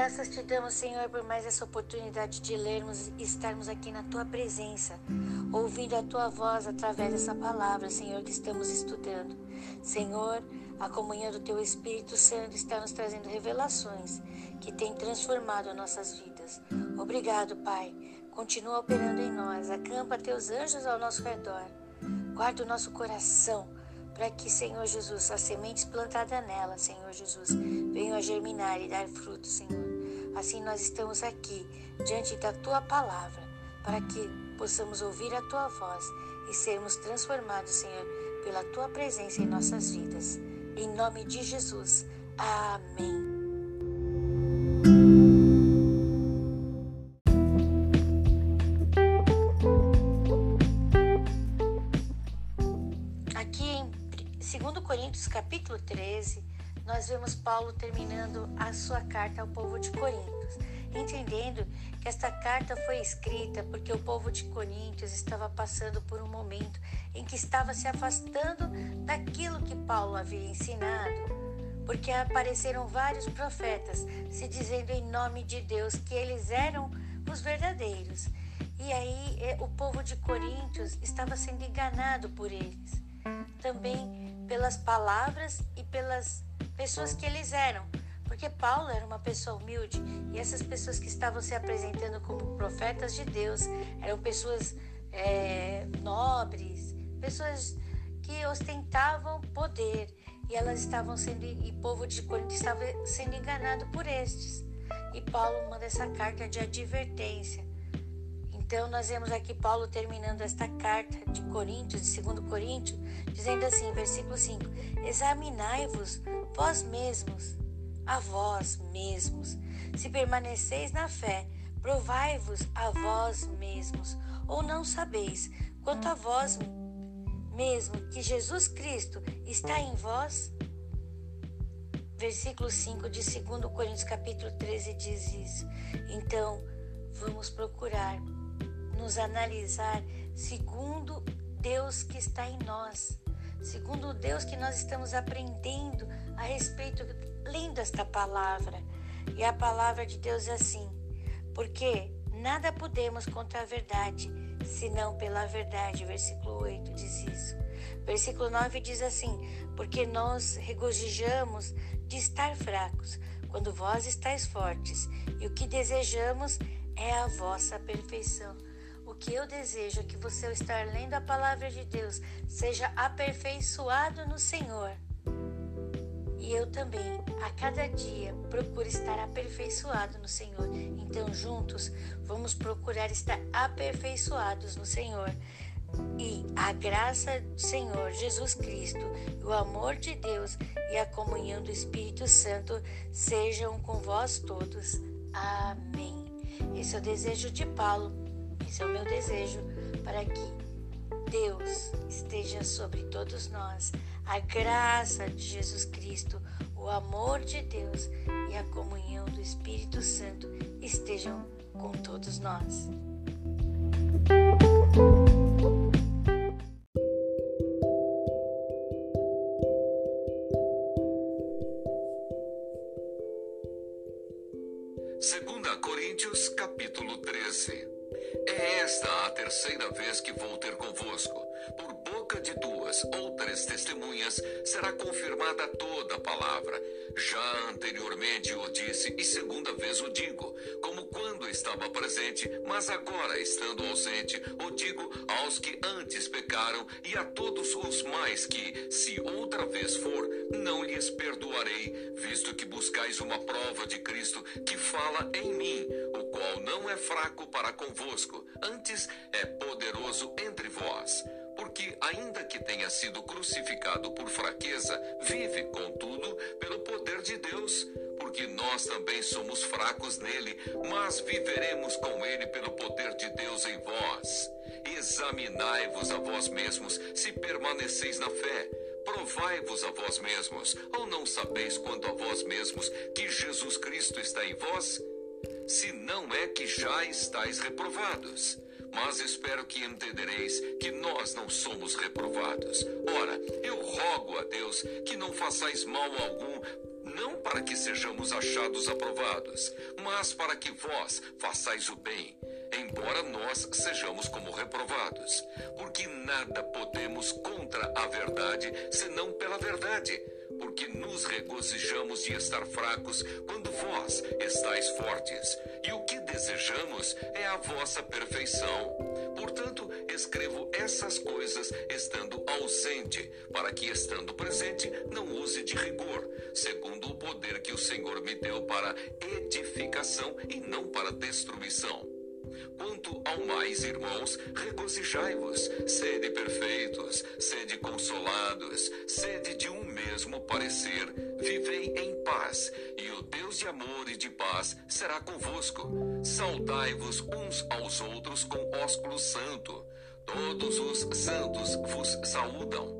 Graças te damos, Senhor, por mais essa oportunidade de lermos e estarmos aqui na tua presença, ouvindo a tua voz através dessa palavra, Senhor, que estamos estudando. Senhor, a comunhão do teu Espírito Santo está nos trazendo revelações que têm transformado nossas vidas. Obrigado, Pai. Continua operando em nós. Acampa teus anjos ao nosso redor. Guarda o nosso coração para que, Senhor Jesus, as sementes plantadas nela, Senhor Jesus, venham a germinar e dar fruto, Senhor. Assim nós estamos aqui, diante da tua palavra, para que possamos ouvir a tua voz e sermos transformados, Senhor, pela tua presença em nossas vidas. Em nome de Jesus. Amém. Coríntios capítulo 13, nós vemos Paulo terminando a sua carta ao povo de Coríntios, entendendo que esta carta foi escrita porque o povo de Coríntios estava passando por um momento em que estava se afastando daquilo que Paulo havia ensinado, porque apareceram vários profetas se dizendo em nome de Deus que eles eram os verdadeiros. E aí eh, o povo de Coríntios estava sendo enganado por eles. Também pelas palavras e pelas pessoas que eles eram. Porque Paulo era uma pessoa humilde e essas pessoas que estavam se apresentando como profetas de Deus eram pessoas é, nobres, pessoas que ostentavam poder e elas estavam sendo, e povo de Corinto estava sendo enganado por estes. E Paulo manda essa carta de advertência então, nós vemos aqui Paulo terminando esta carta de Coríntios, de 2 Coríntios, dizendo assim, versículo 5: Examinai-vos vós mesmos, a vós mesmos, se permaneceis na fé, provai-vos a vós mesmos, ou não sabeis, quanto a vós mesmo, que Jesus Cristo está em vós? Versículo 5 de 2 Coríntios capítulo 13 diz isso. Então, vamos procurar nos analisar segundo Deus que está em nós, segundo Deus que nós estamos aprendendo a respeito, lendo esta palavra. E a palavra de Deus é assim, porque nada podemos contra a verdade, senão pela verdade. Versículo 8 diz isso. Versículo 9 diz assim: Porque nós regozijamos de estar fracos, quando vós estáis fortes, e o que desejamos é a vossa perfeição que eu desejo é que você, ao estar lendo a palavra de Deus, seja aperfeiçoado no Senhor. E eu também, a cada dia, procuro estar aperfeiçoado no Senhor. Então, juntos, vamos procurar estar aperfeiçoados no Senhor. E a graça do Senhor Jesus Cristo, o amor de Deus e a comunhão do Espírito Santo sejam com vós todos. Amém. Esse é o desejo de Paulo esse é o meu desejo para que Deus esteja sobre todos nós, a graça de Jesus Cristo, o amor de Deus e a comunhão do Espírito Santo estejam com todos nós. Segunda Coríntios capítulo 13 é esta a terceira vez que vou ter convosco. Boca de duas ou três testemunhas será confirmada toda a palavra. Já anteriormente o disse e segunda vez o digo, como quando estava presente, mas agora estando ausente, o digo aos que antes pecaram e a todos os mais que, se outra vez for, não lhes perdoarei, visto que buscais uma prova de Cristo que fala em mim, o qual não é fraco para convosco, antes é poderoso entre vós porque, ainda que tenha sido crucificado por fraqueza, vive, contudo, pelo poder de Deus. Porque nós também somos fracos nele, mas viveremos com ele pelo poder de Deus em vós. Examinai-vos a vós mesmos, se permaneceis na fé. Provai-vos a vós mesmos, ou não sabeis quanto a vós mesmos que Jesus Cristo está em vós? Se não é que já estáis reprovados mas espero que entendereis que nós não somos reprovados. Ora, eu rogo a Deus que não façais mal algum não para que sejamos achados aprovados, mas para que vós façais o bem, embora nós sejamos como reprovados, porque nada podemos contra a verdade senão pela verdade porque nos regozijamos de estar fracos quando vós estáis fortes. E o que desejamos é a vossa perfeição. Portanto, escrevo essas coisas estando ausente, para que, estando presente, não use de rigor, segundo o poder que o Senhor me deu para edificação e não para destruição. Quanto ao mais, irmãos, regozijai-vos, sede perfeitos, sede consolados, sede de um mesmo parecer, vivei em paz, e o Deus de amor e de paz será convosco. Saudai-vos uns aos outros com ósculo santo. Todos os santos vos saúdam.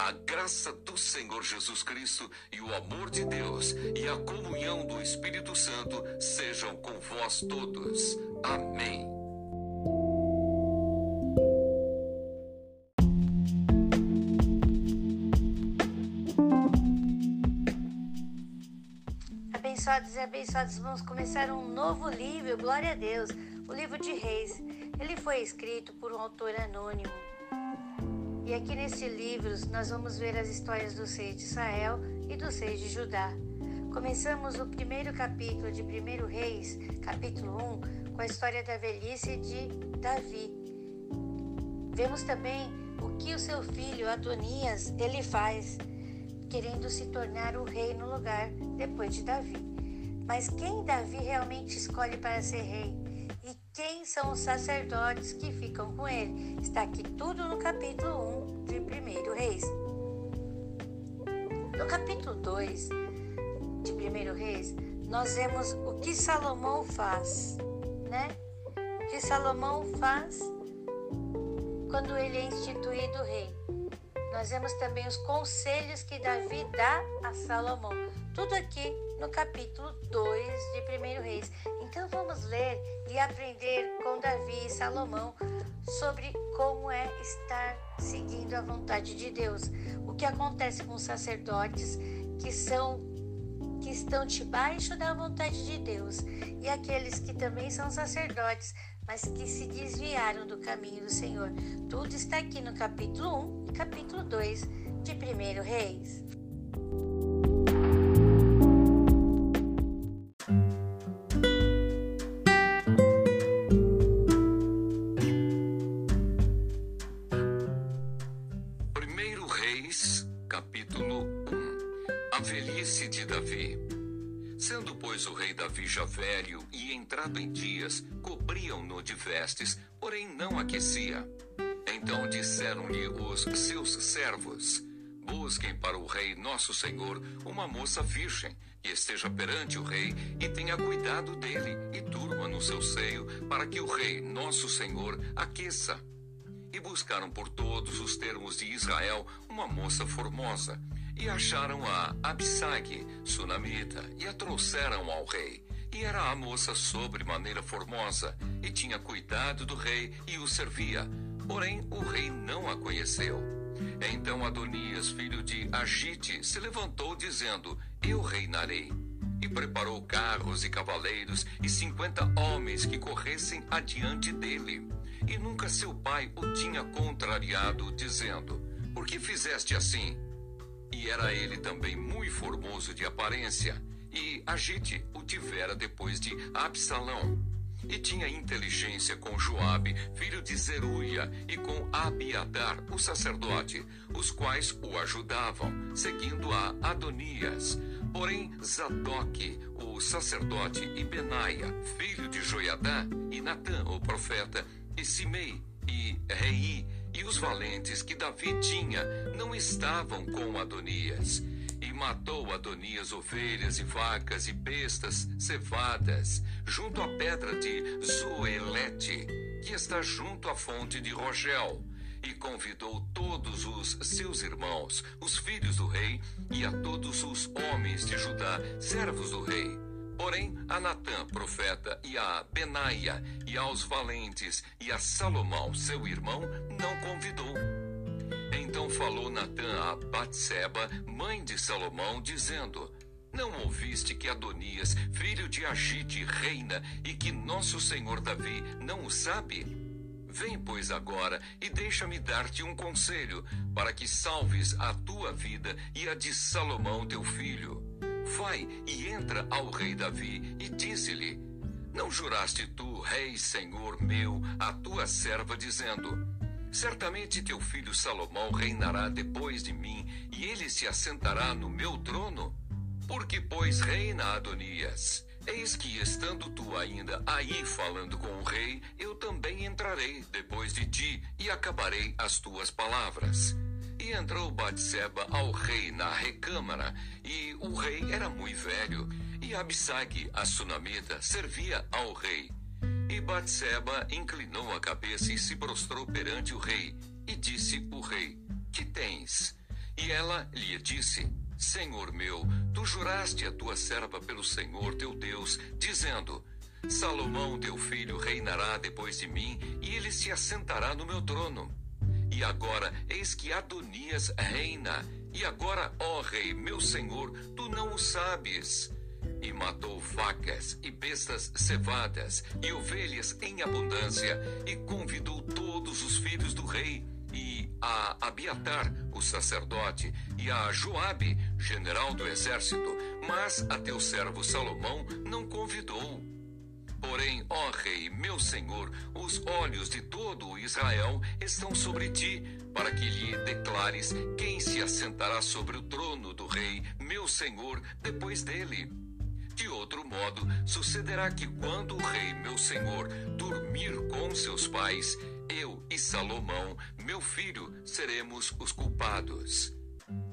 A graça do Senhor Jesus Cristo e o amor de Deus e a comunhão do Espírito Santo sejam com vós todos. Amém. Abençoados e abençoados, vamos começar um novo livro, glória a Deus, o livro de Reis. Ele foi escrito por um autor anônimo. E aqui nesse livro nós vamos ver as histórias dos reis de Israel e dos reis de Judá. Começamos o primeiro capítulo de 1 Reis, capítulo 1, com a história da velhice de Davi. Vemos também o que o seu filho Adonias ele faz, querendo se tornar o rei no lugar depois de Davi. Mas quem Davi realmente escolhe para ser rei? E quem são os sacerdotes que ficam com ele? Está aqui tudo no capítulo 1 de 1 Reis. No capítulo 2 de 1 Reis, nós vemos o que Salomão faz, né? O que Salomão faz quando ele é instituído rei. Nós vemos também os conselhos que Davi dá a Salomão. Tudo aqui no capítulo 2 de 1 Reis. Então vamos ler e aprender com Davi e Salomão sobre como é estar seguindo a vontade de Deus. O que acontece com os sacerdotes que são que estão debaixo da vontade de Deus e aqueles que também são sacerdotes, mas que se desviaram do caminho do Senhor. Tudo está aqui no capítulo 1 e capítulo 2 de 1 Reis. Já velho e entrado em dias, cobriam-no de vestes, porém não aquecia. Então disseram-lhe os seus servos: Busquem para o rei nosso senhor uma moça virgem, que esteja perante o rei e tenha cuidado dele, e durma no seu seio, para que o rei nosso senhor aqueça. E buscaram por todos os termos de Israel uma moça formosa, e acharam a Absag, sunamita, e a trouxeram ao rei. E era a moça sobre maneira formosa, e tinha cuidado do rei e o servia. Porém, o rei não a conheceu. Então Adonias, filho de Agite, se levantou, dizendo: Eu reinarei. E preparou carros e cavaleiros e cinquenta homens que corressem adiante dele. E nunca seu pai o tinha contrariado, dizendo: Por que fizeste assim? E era ele também muito formoso de aparência e Agite o tivera depois de Absalão. E tinha inteligência com Joabe, filho de Zeruia, e com Abiatar, o sacerdote, os quais o ajudavam, seguindo a Adonias. Porém, Zadok, o sacerdote, e Benaia, filho de Joiadá, e Natã, o profeta, e Simei, e Rei, e os valentes que Davi tinha, não estavam com Adonias e matou Adonias ovelhas e vacas e bestas cevadas, junto à pedra de Zoelete, que está junto à fonte de Rogel, e convidou todos os seus irmãos, os filhos do rei, e a todos os homens de Judá, servos do rei. Porém, a Natã, profeta, e a Benaia, e aos valentes, e a Salomão, seu irmão, não convidou então falou Natã a Batseba, mãe de Salomão, dizendo: Não ouviste que Adonias, filho de Agite, reina e que nosso senhor Davi não o sabe? Vem, pois, agora e deixa-me dar-te um conselho, para que salves a tua vida e a de Salomão teu filho. Vai e entra ao rei Davi e dize-lhe: Não juraste tu, rei, senhor meu, a tua serva, dizendo: Certamente teu filho Salomão reinará depois de mim, e ele se assentará no meu trono? Porque, pois, reina Adonias. Eis que, estando tu ainda aí falando com o rei, eu também entrarei depois de ti e acabarei as tuas palavras. Entrou Batseba ao rei na recâmara, e o rei era muito velho, e Absag, a sunamita, servia ao rei. E Batseba inclinou a cabeça e se prostrou perante o rei, e disse o rei: Que tens? E ela lhe disse: Senhor meu, tu juraste a tua serva pelo Senhor teu Deus, dizendo: Salomão teu filho reinará depois de mim, e ele se assentará no meu trono. E agora, eis que Adonias reina. E agora, ó rei, meu senhor, tu não o sabes. E matou vacas e bestas cevadas e ovelhas em abundância, e convidou todos os filhos do rei, e a Abiatar, o sacerdote, e a Joabe, general do exército, mas a teu servo Salomão não convidou. Porém, ó rei, meu senhor, os olhos de todo o Israel estão sobre ti, para que lhe declares quem se assentará sobre o trono do rei, meu senhor, depois dele. De outro modo, sucederá que quando o rei, meu senhor, dormir com seus pais, eu e Salomão, meu filho, seremos os culpados.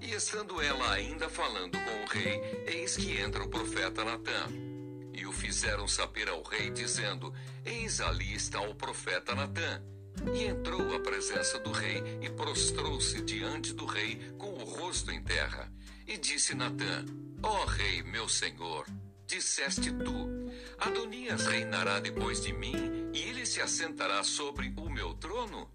E estando ela ainda falando com o rei, eis que entra o profeta Natã. E o fizeram saber ao rei, dizendo: Eis ali está o profeta Natã. E entrou à presença do rei e prostrou-se diante do rei com o rosto em terra. E disse Natã: Ó oh, rei, meu senhor, disseste tu: Adonias reinará depois de mim, e ele se assentará sobre o meu trono?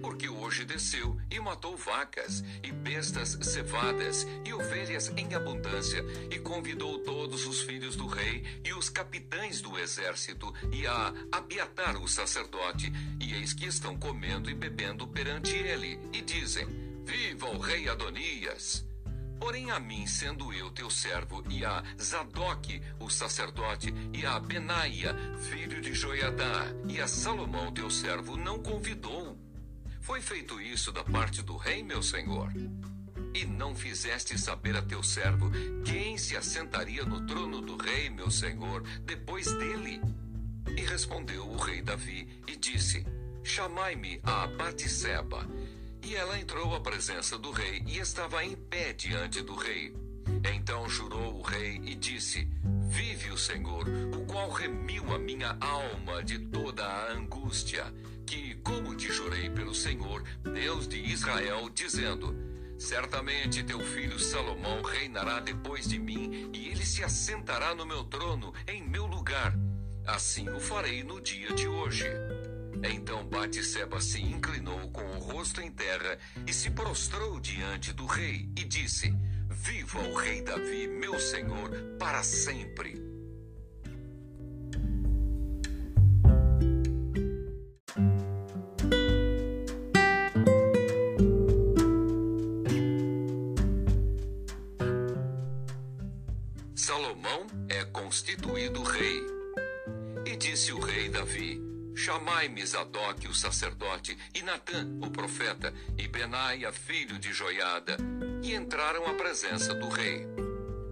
Porque hoje desceu e matou vacas, e bestas cevadas, e ovelhas em abundância, e convidou todos os filhos do rei, e os capitães do exército, e a Abiatar o sacerdote, e eis que estão comendo e bebendo perante ele, e dizem: Viva o rei Adonias! Porém, a mim, sendo eu teu servo, e a Zadok, o sacerdote, e a Benaia, filho de Joiadá, e a Salomão, teu servo, não convidou. Foi feito isso da parte do rei, meu senhor. E não fizeste saber a teu servo quem se assentaria no trono do rei, meu senhor, depois dele. E respondeu o rei Davi e disse: Chamai-me a Batisseba. E ela entrou à presença do rei e estava em pé diante do rei. Então jurou o rei e disse: Vive o Senhor, o qual remiu a minha alma de toda a angústia que, como te jurei pelo Senhor, Deus de Israel, dizendo: Certamente teu filho Salomão reinará depois de mim, e ele se assentará no meu trono, em meu lugar. Assim o farei no dia de hoje. Então Batseba se inclinou com o rosto em terra e se prostrou diante do rei e disse: Viva o rei Davi, meu senhor, para sempre. Chamai-me Zadok, o sacerdote, e Natã, o profeta, e Benaia, filho de Joiada. E entraram à presença do rei.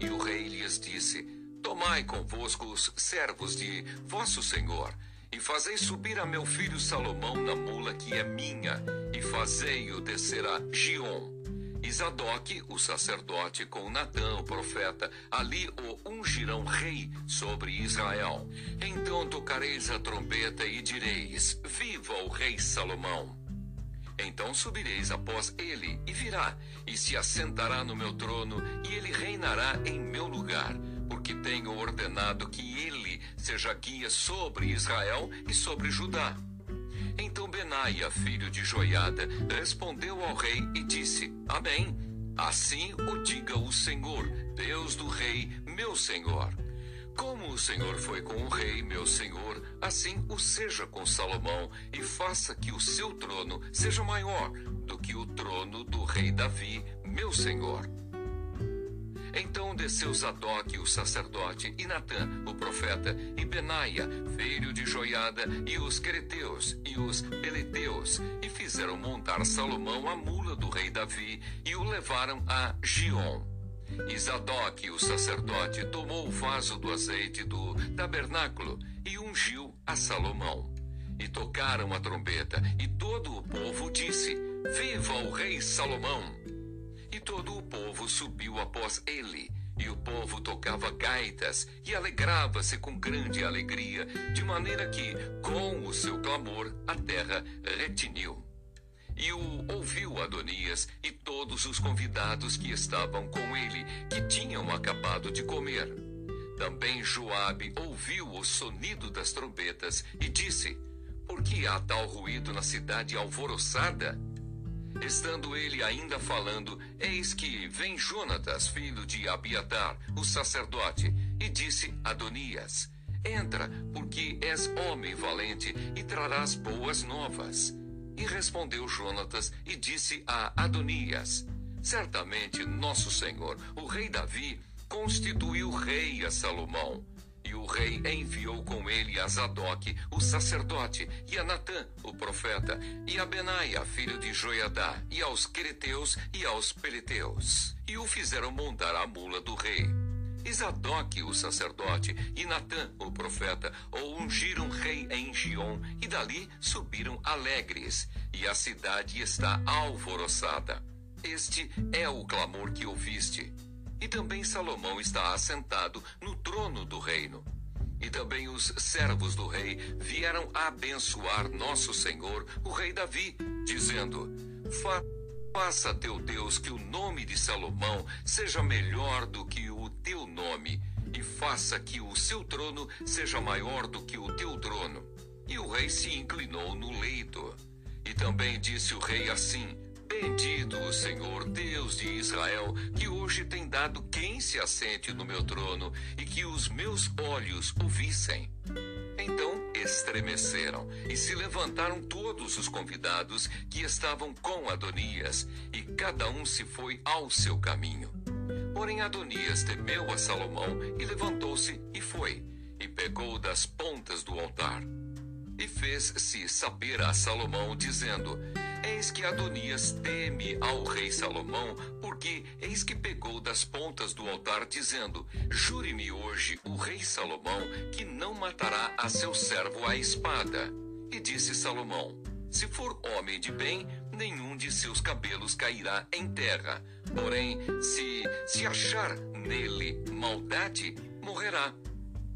E o rei lhes disse: Tomai convosco os servos de vosso senhor, e fazei subir a meu filho Salomão na mula que é minha, e fazei-o descer a Gion Zadok, o sacerdote, com Natã, o profeta, ali o ungirão rei sobre Israel. Então tocareis a trombeta e direis: Viva o rei Salomão! Então subireis após ele, e virá, e se assentará no meu trono, e ele reinará em meu lugar, porque tenho ordenado que ele seja guia sobre Israel e sobre Judá. Então Benaia, filho de Joiada, respondeu ao rei e disse: Amém. Assim o diga o Senhor, Deus do rei, meu senhor. Como o Senhor foi com o rei, meu senhor, assim o seja com Salomão, e faça que o seu trono seja maior do que o trono do rei Davi, meu senhor. Então desceu Zadok, o sacerdote, e Natã, o profeta, e Benaia, filho de Joiada, e os Quereteus, e os Peleteus, e fizeram montar Salomão a mula do rei Davi, e o levaram a Gion. E Zadok, o sacerdote, tomou o vaso do azeite do tabernáculo e ungiu a Salomão. E tocaram a trombeta, e todo o povo disse: Viva o rei Salomão! E todo o povo subiu após ele, e o povo tocava gaitas e alegrava-se com grande alegria, de maneira que, com o seu clamor, a terra retiniu. E o ouviu Adonias e todos os convidados que estavam com ele, que tinham acabado de comer. Também Joabe ouviu o sonido das trombetas e disse: Por que há tal ruído na cidade alvoroçada? Estando ele ainda falando, eis que vem Jonatas, filho de Abiatar, o sacerdote, e disse a Adonias: Entra, porque és homem valente e trarás boas novas. E respondeu Jonatas e disse a Adonias: Certamente nosso senhor, o rei Davi, constituiu rei a Salomão. E o rei enviou com ele a Zadok, o sacerdote, e a Natã, o profeta, e a Benaia, filho de Joiadá, e aos Quereteus e aos Peleteus. E o fizeram montar a mula do rei. E Zadok, o sacerdote, e Natã, o profeta, o ungiram rei em Gion, e dali subiram alegres, e a cidade está alvoroçada. Este é o clamor que ouviste. E também Salomão está assentado no trono do reino. E também os servos do rei vieram abençoar nosso senhor, o rei Davi, dizendo: Faça teu Deus que o nome de Salomão seja melhor do que o teu nome, e faça que o seu trono seja maior do que o teu trono. E o rei se inclinou no leito. E também disse o rei assim: Bendito o Senhor, Deus de Israel, que hoje tem dado quem se assente no meu trono e que os meus olhos o vissem. Então estremeceram e se levantaram todos os convidados que estavam com Adonias, e cada um se foi ao seu caminho. Porém, Adonias temeu a Salomão e levantou-se e foi, e pegou das pontas do altar. E fez-se saber a Salomão, dizendo: Eis que Adonias teme ao rei Salomão, porque eis que pegou das pontas do altar, dizendo: Jure-me hoje o rei Salomão que não matará a seu servo à espada. E disse Salomão: Se for homem de bem, nenhum de seus cabelos cairá em terra. Porém, se se achar nele maldade, morrerá.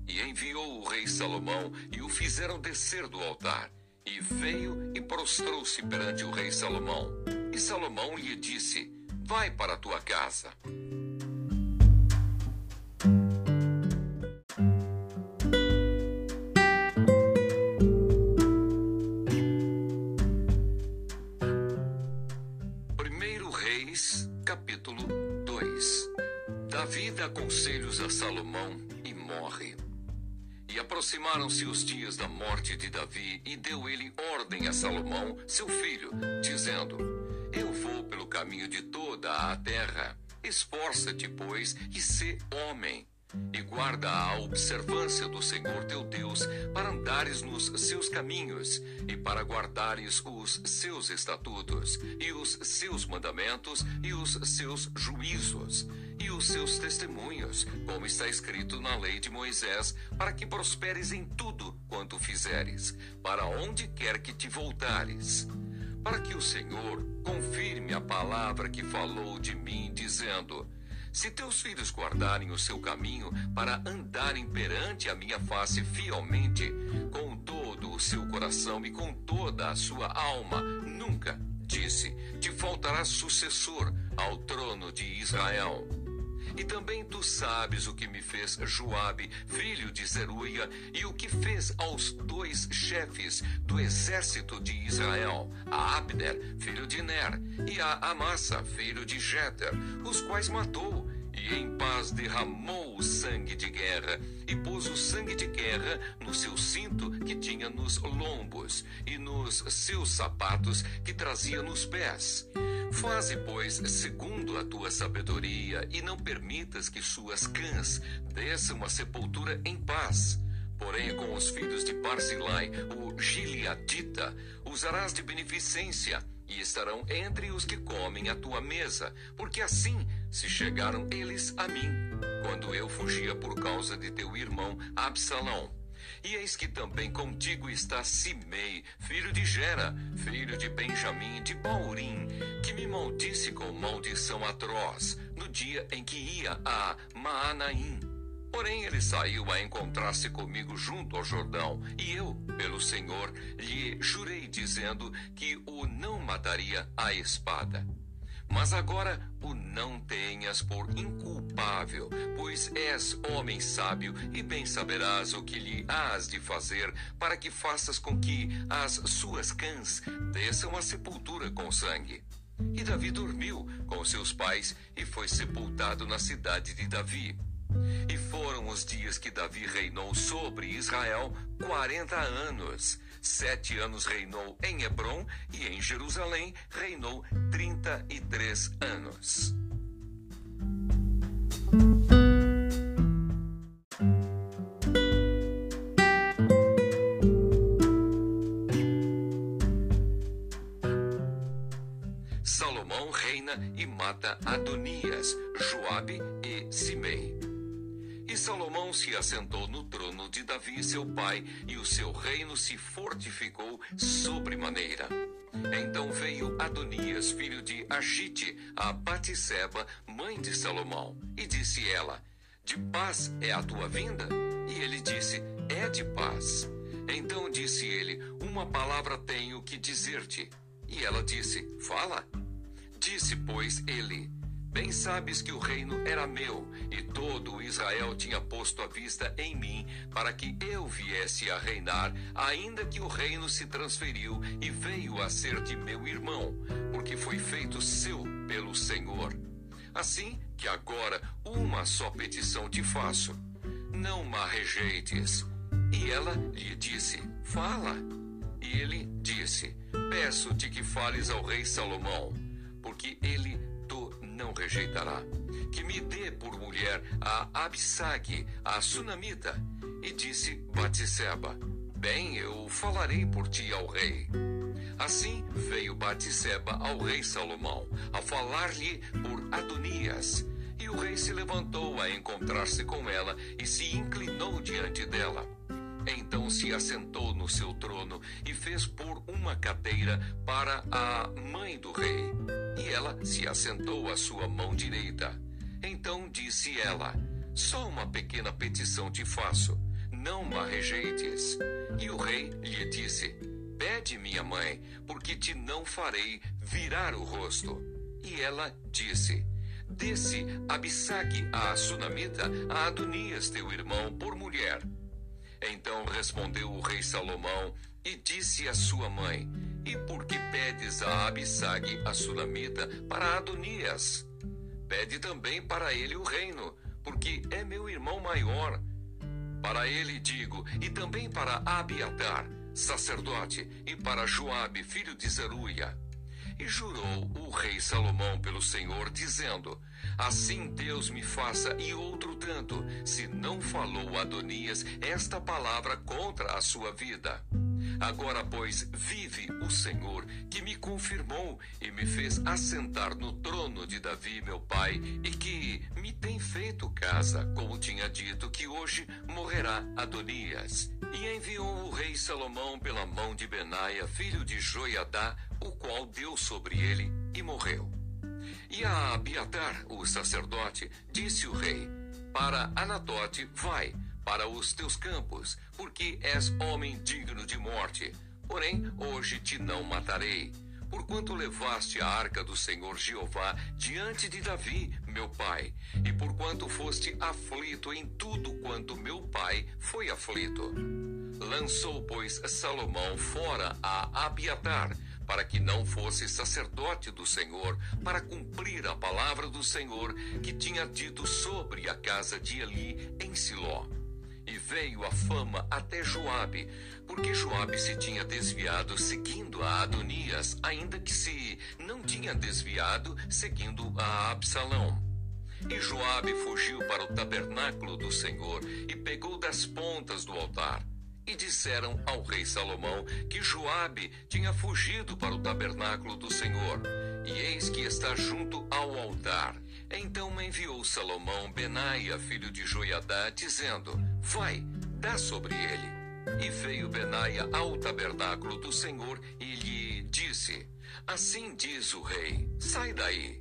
E enviou o rei Salomão e o fizeram descer do altar. E veio e prostrou-se perante o rei Salomão. E Salomão lhe disse: Vai para a tua casa. Capítulo 2 Davi dá conselhos a Salomão e morre. Aproximaram-se os dias da morte de Davi, e deu ele ordem a Salomão, seu filho, dizendo: Eu vou pelo caminho de toda a terra. Esforça-te, pois, e sê homem, e guarda a observância do Senhor teu Deus, para andares nos seus caminhos, e para guardares os seus estatutos, e os seus mandamentos, e os seus juízos e os seus testemunhos, como está escrito na lei de Moisés, para que prosperes em tudo quanto fizeres, para onde quer que te voltares. Para que o Senhor confirme a palavra que falou de mim, dizendo: Se teus filhos guardarem o seu caminho para andarem perante a minha face fielmente, com todo o seu coração e com toda a sua alma, nunca, disse, te faltará sucessor ao trono de Israel E também tu sabes o que me fez Joabe, filho de Zeruia, e o que fez aos dois chefes do exército de Israel, a Abner, filho de Ner, e a Amassa, filho de Jeter, os quais matou e em paz derramou o sangue de guerra, e pôs o sangue de guerra no seu cinto que tinha nos lombos, e nos seus sapatos que trazia nos pés. Faze, pois, segundo a tua sabedoria, e não permitas que suas cãs desçam a sepultura em paz. Porém, com os filhos de Barzilai, o Gileadita, usarás de beneficência, e estarão entre os que comem a tua mesa, porque assim se chegaram eles a mim, quando eu fugia por causa de teu irmão Absalão. E eis que também contigo está Simei, filho de Gera, filho de Benjamim de Baurim, que me maldisse com maldição atroz, no dia em que ia a Maanaim. Porém ele saiu a encontrar-se comigo junto ao Jordão, e eu, pelo Senhor, lhe jurei, dizendo que o não mataria a espada. Mas agora o não tenhas por inculpável, pois és homem sábio e bem saberás o que lhe hás de fazer para que faças com que as suas cãs desçam à sepultura com sangue. E Davi dormiu com seus pais e foi sepultado na cidade de Davi. E foram os dias que Davi reinou sobre Israel quarenta anos. Sete anos reinou em Hebron e em Jerusalém reinou trinta e três anos. Salomão reina e mata Adonias, Joabe e Simei. E Salomão se assentou Davi, seu pai, e o seu reino se fortificou sobremaneira. Então veio Adonias, filho de Agite, a Batisseba, mãe de Salomão, e disse ela: De paz é a tua vinda? E ele disse: É de paz. Então disse ele: Uma palavra tenho que dizer-te. E ela disse: Fala. Disse, pois, ele: Bem sabes que o reino era meu, e todo Israel tinha posto a vista em mim, para que eu viesse a reinar, ainda que o reino se transferiu e veio a ser de meu irmão, porque foi feito seu pelo Senhor. Assim que agora uma só petição te faço: não ma rejeites. E ela lhe disse: Fala. E ele disse: Peço-te que fales ao rei Salomão, porque ele não rejeitará. Que me dê por mulher a Absag, a sunamita. E disse Batseba: Bem, eu falarei por ti ao rei. Assim veio Batseba ao rei Salomão, a falar-lhe por Adonias. E o rei se levantou a encontrar-se com ela e se inclinou diante dela. Então se assentou no seu trono e fez pôr uma cadeira para a mãe do rei. E ela se assentou à sua mão direita. Então disse ela: Só uma pequena petição te faço, não ma rejeites. E o rei lhe disse: Pede, minha mãe, porque te não farei virar o rosto. E ela disse: Desse Abissag a Sunamita a Adonias, teu irmão, por mulher. Então respondeu o rei Salomão e disse à sua mãe: E por que pedes a Abissag, a Sunamita, para Adonias? Pede também para ele o reino, porque é meu irmão maior. Para ele digo, e também para Abiatar, sacerdote, e para Joabe, filho de Zeruia. E jurou o rei Salomão pelo Senhor, dizendo: Assim Deus me faça e outro tanto, se não falou Adonias esta palavra contra a sua vida. Agora, pois, vive o Senhor, que me confirmou e me fez assentar no trono de Davi, meu pai, e que me tem feito casa, como tinha dito que hoje morrerá Adonias. E enviou o rei Salomão pela mão de Benaia, filho de Joiadá, o qual deu sobre ele e morreu. E a Abiatar, o sacerdote, disse o rei: Para Anatote vai, para os teus campos, porque és homem digno de morte. Porém, hoje te não matarei porquanto levaste a arca do Senhor Jeová diante de Davi, meu pai, e porquanto foste aflito em tudo quanto meu pai foi aflito. Lançou, pois, Salomão fora a Abiatar, para que não fosse sacerdote do Senhor, para cumprir a palavra do Senhor que tinha dito sobre a casa de Eli em Siló. E veio a fama até Joabe, porque Joabe se tinha desviado seguindo a Adonias, ainda que se não tinha desviado seguindo a Absalão. E Joabe fugiu para o tabernáculo do Senhor e pegou das pontas do altar. E disseram ao rei Salomão que Joabe tinha fugido para o tabernáculo do Senhor, e eis que está junto ao altar. Então enviou Salomão Benaia, filho de Joiadá, dizendo: Vai, dá sobre ele. E veio Benaia ao tabernáculo do Senhor e lhe disse: Assim diz o rei: Sai daí.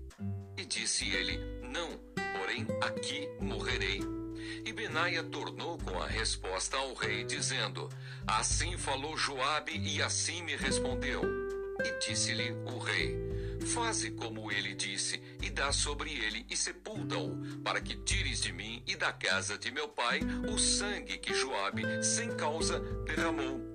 E disse ele: Não, porém aqui morrerei. E Benaia tornou com a resposta ao rei, dizendo: Assim falou Joabe e assim me respondeu. E disse-lhe o rei: Faze como ele disse, e dá sobre ele e sepulta-o, para que tires de mim e da casa de meu pai o sangue que Joabe sem causa derramou.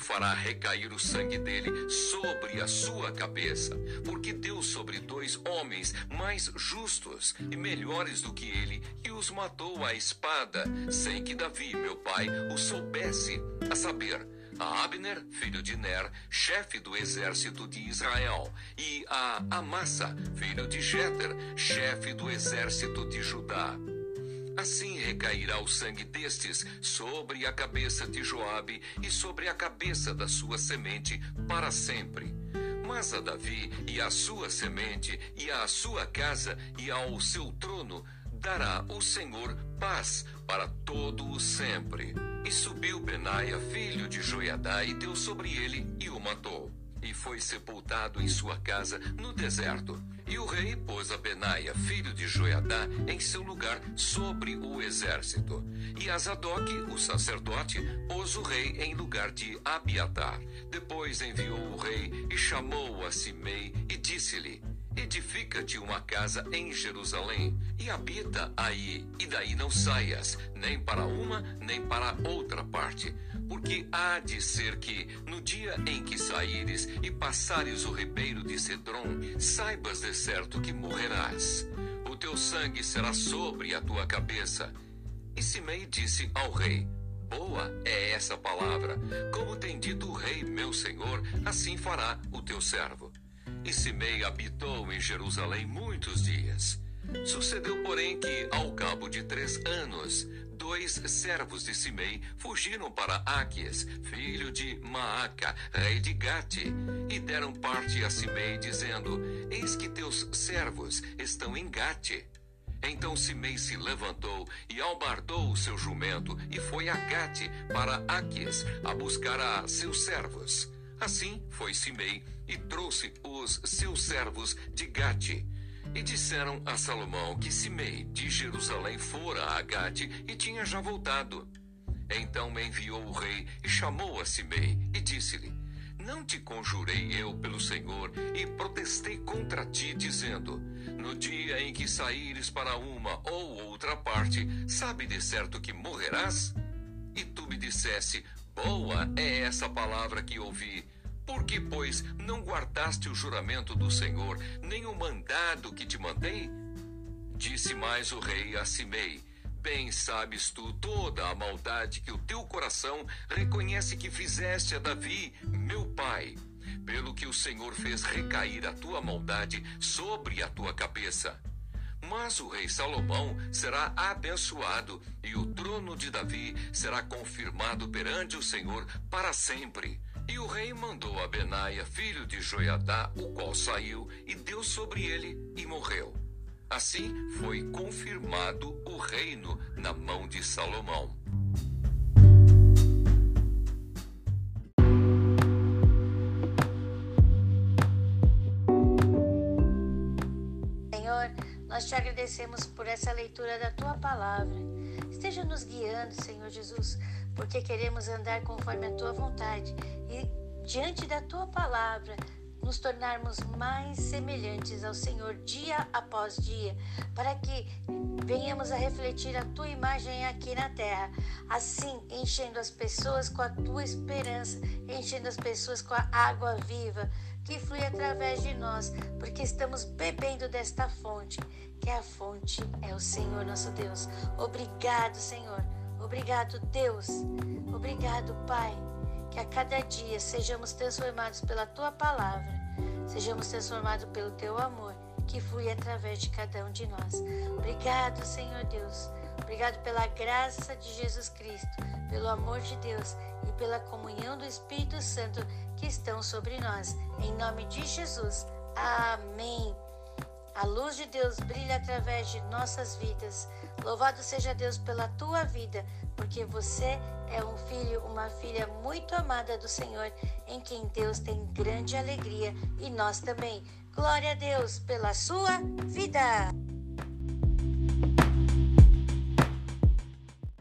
Fará recair o sangue dele sobre a sua cabeça, porque deu sobre dois homens mais justos e melhores do que ele e os matou à espada, sem que Davi, meu pai, o soubesse, a saber, a Abner, filho de Ner, chefe do exército de Israel, e a Amassa, filho de Jeter, chefe do exército de Judá. Assim recairá o sangue destes sobre a cabeça de Joabe e sobre a cabeça da sua semente para sempre. Mas a Davi e a sua semente e à sua casa e ao seu trono dará o Senhor paz para todo o sempre. E subiu Benaia, filho de Joiadá, e deu sobre ele e o matou. E foi sepultado em sua casa no deserto e o rei pôs a Benaia, filho de Joiadá, em seu lugar sobre o exército. E a Zadok, o sacerdote, pôs o rei em lugar de Abiatar. Depois enviou o rei e chamou a Simei e disse-lhe: Edifica-te uma casa em Jerusalém e habita aí, e daí não saias, nem para uma nem para outra parte. Porque há de ser que, no dia em que saíres e passares o ribeiro de Cedron, saibas de certo que morrerás. O teu sangue será sobre a tua cabeça. E Simei disse ao rei: Boa é essa palavra. Como tem dito o rei, meu senhor, assim fará o teu servo. E Simei habitou em Jerusalém muitos dias. Sucedeu, porém, que, ao cabo de três anos, dois servos de Simei fugiram para Áquias, filho de Maaca, rei de Gate, e deram parte a Simei, dizendo: Eis que teus servos estão em Gate. Então Simei se levantou e albardou o seu jumento e foi a Gate para Áquias a buscar a seus servos. Assim foi Simei e trouxe os seus servos de Gate. E disseram a Salomão que Simei de Jerusalém fora a Gate e tinha já voltado. Então enviou o rei e chamou a Simei e disse-lhe: Não te conjurei eu pelo Senhor e protestei contra ti, dizendo: No dia em que saíres para uma ou outra parte, sabe de certo que morrerás? E tu me dissesse: Boa é essa palavra que ouvi. Por que, pois, não guardaste o juramento do Senhor, nem o mandado que te mandei? Disse mais o rei a Simei: Bem sabes tu toda a maldade que o teu coração reconhece que fizeste a Davi, meu pai, pelo que o Senhor fez recair a tua maldade sobre a tua cabeça. Mas o rei Salomão será abençoado e o trono de Davi será confirmado perante o Senhor para sempre. E o rei mandou a Benaia, filho de Joiadá, o qual saiu e deu sobre ele e morreu. Assim foi confirmado o reino na mão de Salomão. Nós te agradecemos por essa leitura da tua palavra. Esteja nos guiando, Senhor Jesus, porque queremos andar conforme a tua vontade e diante da tua palavra nos tornarmos mais semelhantes ao Senhor dia após dia, para que venhamos a refletir a tua imagem aqui na terra, assim enchendo as pessoas com a tua esperança, enchendo as pessoas com a água viva que flui através de nós, porque estamos bebendo desta fonte, que é a fonte é o Senhor nosso Deus. Obrigado, Senhor. Obrigado, Deus. Obrigado, Pai que a cada dia sejamos transformados pela tua palavra, sejamos transformados pelo teu amor que flui através de cada um de nós. Obrigado, Senhor Deus. Obrigado pela graça de Jesus Cristo, pelo amor de Deus e pela comunhão do Espírito Santo que estão sobre nós. Em nome de Jesus. Amém. A luz de Deus brilha através de nossas vidas. Louvado seja Deus pela tua vida, porque você é um filho, uma filha muito amada do Senhor, em quem Deus tem grande alegria e nós também. Glória a Deus pela sua vida.